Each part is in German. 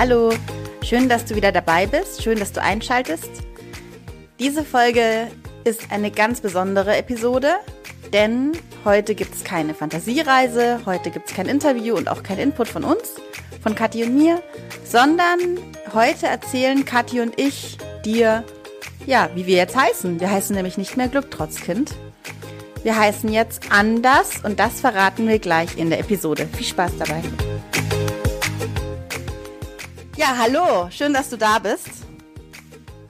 Hallo, schön, dass du wieder dabei bist, schön, dass du einschaltest. Diese Folge ist eine ganz besondere Episode, denn heute gibt es keine Fantasiereise, heute gibt es kein Interview und auch kein Input von uns, von Kathi und mir, sondern heute erzählen Kathi und ich dir, ja, wie wir jetzt heißen. Wir heißen nämlich nicht mehr Glücktrotzkind. Wir heißen jetzt anders und das verraten wir gleich in der Episode. Viel Spaß dabei. Ja, hallo, schön, dass du da bist.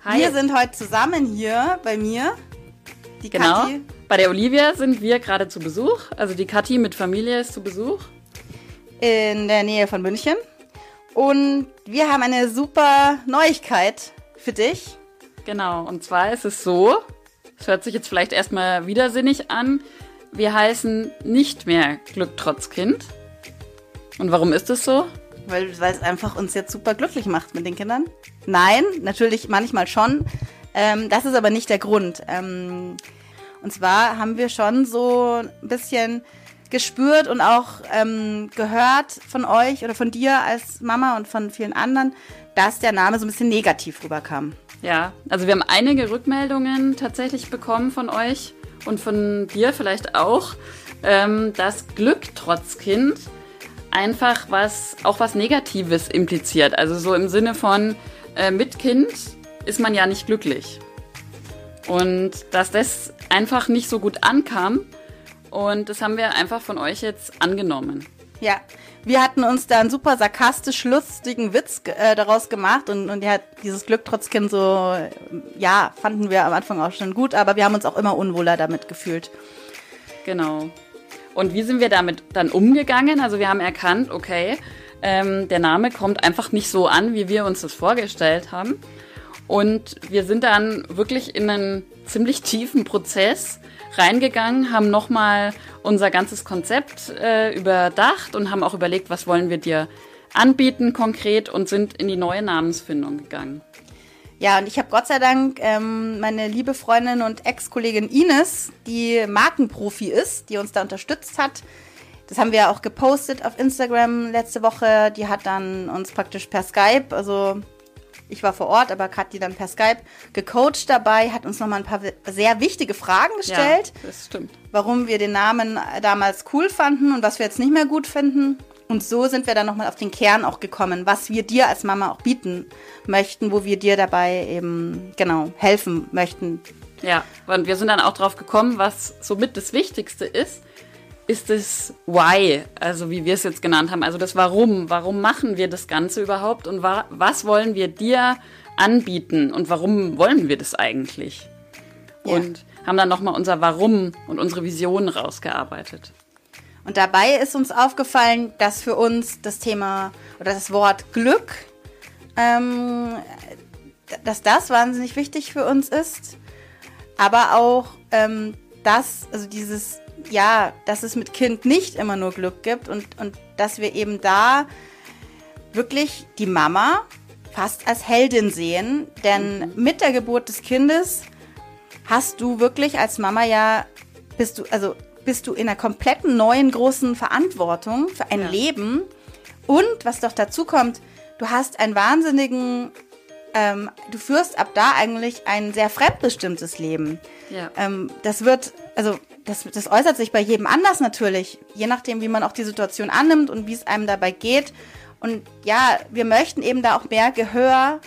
Hi. Wir sind heute zusammen hier bei mir. Die Genau. Kathi Bei der Olivia sind wir gerade zu Besuch. Also die Kathi mit Familie ist zu Besuch. in der Nähe von München. Und wir haben eine super Neuigkeit für dich. Genau. Und zwar ist es so, es hört sich jetzt vielleicht erstmal widersinnig an, wir heißen nicht mehr Glück trotz Kind. Und warum ist es so? Weil, es einfach uns jetzt super glücklich macht mit den Kindern. Nein, natürlich manchmal schon. Ähm, das ist aber nicht der Grund. Ähm, und zwar haben wir schon so ein bisschen gespürt und auch ähm, gehört von euch oder von dir als Mama und von vielen anderen, dass der Name so ein bisschen negativ rüberkam. Ja, also wir haben einige Rückmeldungen tatsächlich bekommen von euch und von dir vielleicht auch, ähm, dass Glück trotz Kind einfach was, auch was Negatives impliziert. Also so im Sinne von, äh, mit Kind ist man ja nicht glücklich. Und dass das einfach nicht so gut ankam. Und das haben wir einfach von euch jetzt angenommen. Ja, wir hatten uns da einen super sarkastisch lustigen Witz äh, daraus gemacht und, und ja, dieses Glück trotz Kind so, äh, ja, fanden wir am Anfang auch schon gut, aber wir haben uns auch immer unwohler damit gefühlt. Genau. Und wie sind wir damit dann umgegangen? Also wir haben erkannt, okay, ähm, der Name kommt einfach nicht so an, wie wir uns das vorgestellt haben. Und wir sind dann wirklich in einen ziemlich tiefen Prozess reingegangen, haben nochmal unser ganzes Konzept äh, überdacht und haben auch überlegt, was wollen wir dir anbieten konkret und sind in die neue Namensfindung gegangen. Ja, und ich habe Gott sei Dank ähm, meine liebe Freundin und Ex-Kollegin Ines, die Markenprofi ist, die uns da unterstützt hat. Das haben wir auch gepostet auf Instagram letzte Woche. Die hat dann uns praktisch per Skype, also ich war vor Ort, aber Kat die dann per Skype gecoacht dabei, hat uns nochmal ein paar sehr wichtige Fragen gestellt, Ja, das stimmt. warum wir den Namen damals cool fanden und was wir jetzt nicht mehr gut finden. Und so sind wir dann nochmal auf den Kern auch gekommen, was wir dir als Mama auch bieten möchten, wo wir dir dabei eben, genau, helfen möchten. Ja, und wir sind dann auch drauf gekommen, was somit das Wichtigste ist, ist das Why, also wie wir es jetzt genannt haben, also das Warum. Warum machen wir das Ganze überhaupt und wa was wollen wir dir anbieten und warum wollen wir das eigentlich? Ja. Und haben dann nochmal unser Warum und unsere Vision rausgearbeitet. Und dabei ist uns aufgefallen, dass für uns das Thema oder das Wort Glück, ähm, dass das wahnsinnig wichtig für uns ist. Aber auch, ähm, dass, also dieses, ja, dass es mit Kind nicht immer nur Glück gibt und, und dass wir eben da wirklich die Mama fast als Heldin sehen. Denn mit der Geburt des Kindes hast du wirklich als Mama ja, bist du, also bist du in einer kompletten neuen großen Verantwortung für ein Ja. Leben. Und was doch dazu kommt, du hast einen wahnsinnigen, ähm, du führst ab da eigentlich ein sehr fremdbestimmtes Leben. Ja. Ähm, das wird, also das, das äußert sich bei jedem anders natürlich, je nachdem, wie man auch die Situation annimmt und wie es einem dabei geht. Und ja, wir möchten eben da auch mehr Gehör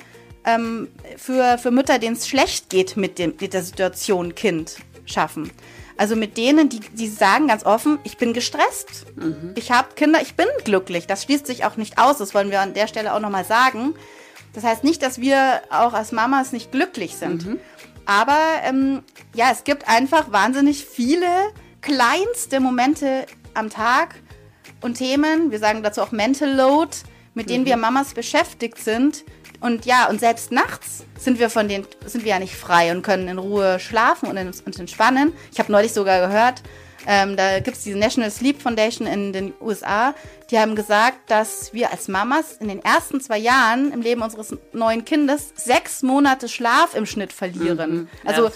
ähm, für, für Mütter, denen es schlecht geht mit, dem, mit der Situation Kind schaffen. Also mit denen, die, die sagen ganz offen, ich bin gestresst. Ich habe Kinder, ich bin glücklich. Das schließt sich auch nicht aus. Das wollen wir an der Stelle auch nochmal sagen. Das heißt nicht, dass wir auch als Mamas nicht glücklich sind. Aber ähm, ja, es gibt einfach wahnsinnig viele kleinste Momente am Tag und Themen, wir sagen dazu auch Mental Load, mit denen wir Mamas beschäftigt sind. Und ja, und selbst nachts sind wir von denen, sind wir ja nicht frei und können in Ruhe schlafen und uns entspannen. Ich habe neulich sogar gehört, ähm, da gibt es diese National Sleep Foundation in den USA, die haben gesagt, dass wir als Mamas in den ersten zwei Jahren im Leben unseres neuen Kindes sechs Monate Schlaf im Schnitt verlieren. Mhm. Ja, Also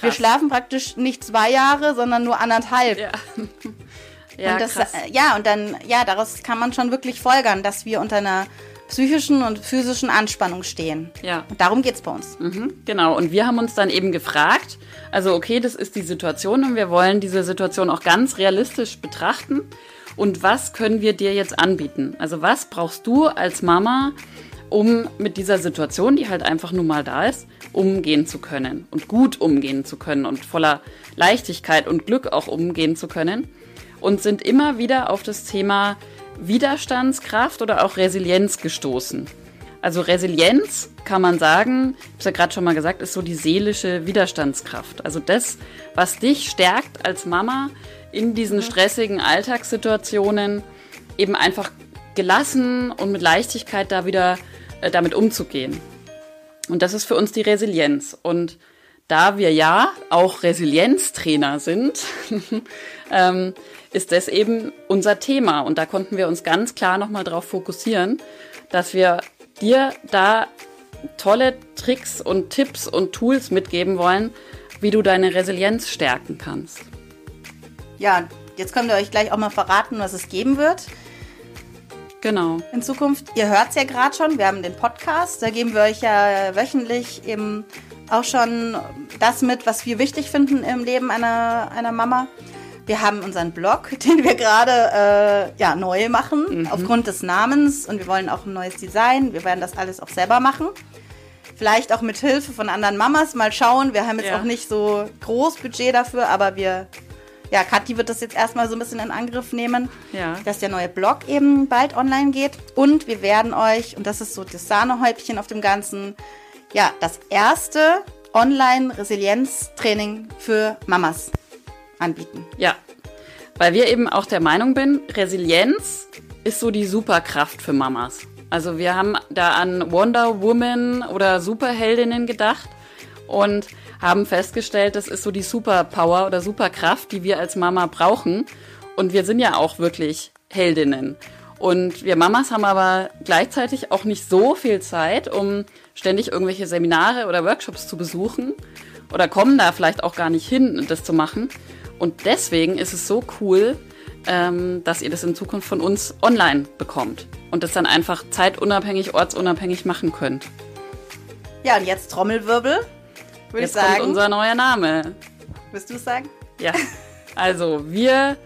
wir schlafen praktisch nicht zwei Jahre, sondern nur anderthalb. Ja. ja, und das, krass. ja, und dann, ja, daraus kann man schon wirklich folgern, dass wir unter einer psychischen und physischen Anspannung stehen. Ja. Und darum geht's bei uns. Mhm, genau. Und wir haben uns dann eben gefragt, also okay, das ist die Situation und wir wollen diese Situation auch ganz realistisch betrachten. Und was können wir dir jetzt anbieten? Also was brauchst du als Mama, um mit dieser Situation, die halt einfach nun mal da ist, umgehen zu können und gut umgehen zu können und voller Leichtigkeit und Glück auch umgehen zu können. Und sind immer wieder auf das Thema Widerstandskraft oder auch Resilienz gestoßen. Also Resilienz kann man sagen, ich habe es ja gerade schon mal gesagt, ist so die seelische Widerstandskraft. Also das, was dich stärkt als Mama in diesen stressigen Alltagssituationen, eben einfach gelassen und mit Leichtigkeit da wieder äh, damit umzugehen. Und das ist für uns die Resilienz. Und da wir ja auch Resilienztrainer sind, ähm, ist das eben unser Thema. Und da konnten wir uns ganz klar nochmal darauf fokussieren, dass wir dir da tolle Tricks und Tipps und Tools mitgeben wollen, wie du deine Resilienz stärken kannst. Ja, jetzt können wir euch gleich auch mal verraten, was es geben wird. Genau. In Zukunft, ihr hört es ja gerade schon, wir haben den Podcast, da geben wir euch ja wöchentlich eben auch schon das mit, was wir wichtig finden im Leben einer, einer Mama. Wir haben unseren Blog, den wir gerade äh, ja, neu machen, mhm. aufgrund des Namens. Und wir wollen auch ein neues Design. Wir werden das alles auch selber machen. Vielleicht auch mit Hilfe von anderen Mamas mal schauen. Wir haben jetzt ja. auch nicht so groß Budget dafür, aber wir, ja, Kathi wird das jetzt erstmal so ein bisschen in Angriff nehmen, ja. dass der neue Blog eben bald online geht. Und wir werden euch, und das ist so das Sahnehäubchen auf dem Ganzen, ja, das erste Online-Resilienztraining für Mamas anbieten. Ja, weil wir eben auch der Meinung bin, Resilienz ist so die Superkraft für Mamas. Also wir haben da an Wonder Woman oder Superheldinnen gedacht und haben festgestellt, das ist so die Superpower oder Superkraft, die wir als Mama brauchen. Und wir sind ja auch wirklich Heldinnen. Und wir Mamas haben aber gleichzeitig auch nicht so viel Zeit, um ständig irgendwelche Seminare oder Workshops zu besuchen oder kommen da vielleicht auch gar nicht hin, das zu machen. Und deswegen ist es so cool, ähm, dass ihr das in Zukunft von uns online bekommt und das dann einfach zeitunabhängig, ortsunabhängig machen könnt. Ja, und jetzt Trommelwirbel, würde ich sagen. Kommt unser neuer Name. Willst du es sagen? Ja. Also, wir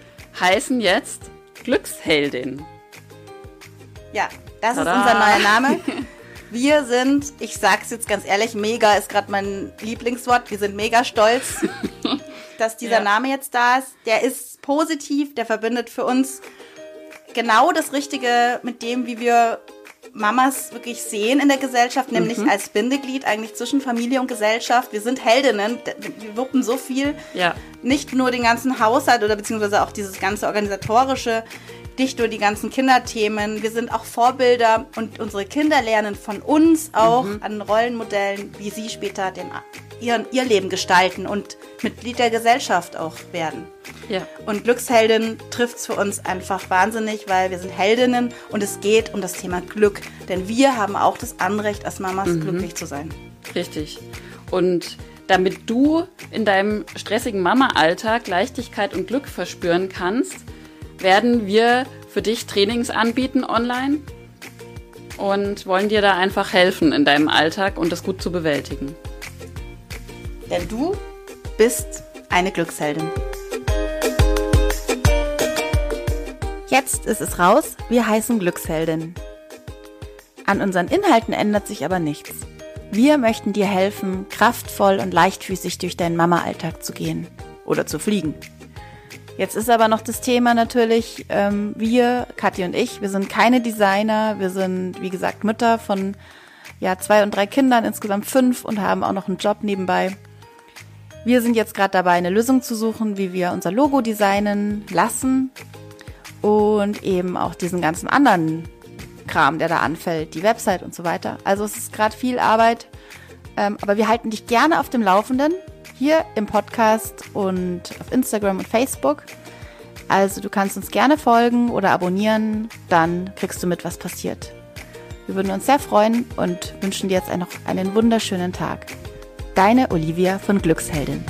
heißen jetzt Glücksheldin. Ja, das Tada. ist unser neuer Name. Wir sind, ich sag's jetzt ganz ehrlich, mega ist gerade mein Lieblingswort. Wir sind mega stolz, dass dieser ja. Name jetzt da ist. Der ist positiv, der verbindet für uns genau das Richtige mit dem, wie wir Mamas wirklich sehen in der Gesellschaft, nämlich mhm. als Bindeglied eigentlich zwischen Familie und Gesellschaft. Wir sind Heldinnen, wir wuppen so viel. Ja. Nicht nur den ganzen Haushalt oder beziehungsweise auch dieses ganze organisatorische nicht nur die ganzen Kinderthemen, wir sind auch Vorbilder und unsere Kinder lernen von uns auch mhm. an Rollenmodellen, wie sie später den, ihren, ihr Leben gestalten und Mitglied der Gesellschaft auch werden. Ja. Und Glücksheldin trifft es für uns einfach wahnsinnig, weil wir sind Heldinnen und es geht um das Thema Glück. Denn wir haben auch das Anrecht, als Mamas mhm. glücklich zu sein. Richtig. Und damit du in deinem stressigen Mama-Alltag Leichtigkeit und Glück verspüren kannst, werden wir für dich Trainings anbieten online und wollen dir da einfach helfen in deinem Alltag und das gut zu bewältigen. Denn du bist eine Glücksheldin. Jetzt ist es raus, wir heißen Glücksheldin. An unseren Inhalten ändert sich aber nichts. Wir möchten dir helfen, kraftvoll und leichtfüßig durch deinen Mama-Alltag zu gehen oder zu fliegen. Jetzt ist aber noch das Thema natürlich, ähm, wir, Kathi und ich, wir sind keine Designer, wir sind, wie gesagt, Mütter von ja, zwei und drei Kindern, insgesamt fünf und haben auch noch einen Job nebenbei. Wir sind jetzt gerade dabei, eine Lösung zu suchen, wie wir unser Logo designen lassen und eben auch diesen ganzen anderen Kram, der da anfällt, die Website und so weiter. Also es ist gerade viel Arbeit, ähm, aber wir halten dich gerne auf dem Laufenden hier im Podcast und auf Instagram und Facebook. Also du kannst uns gerne folgen oder abonnieren, dann kriegst du mit, was passiert. Wir würden uns sehr freuen und wünschen dir jetzt noch einen wunderschönen Tag. Deine Olivia von Glücksheldin.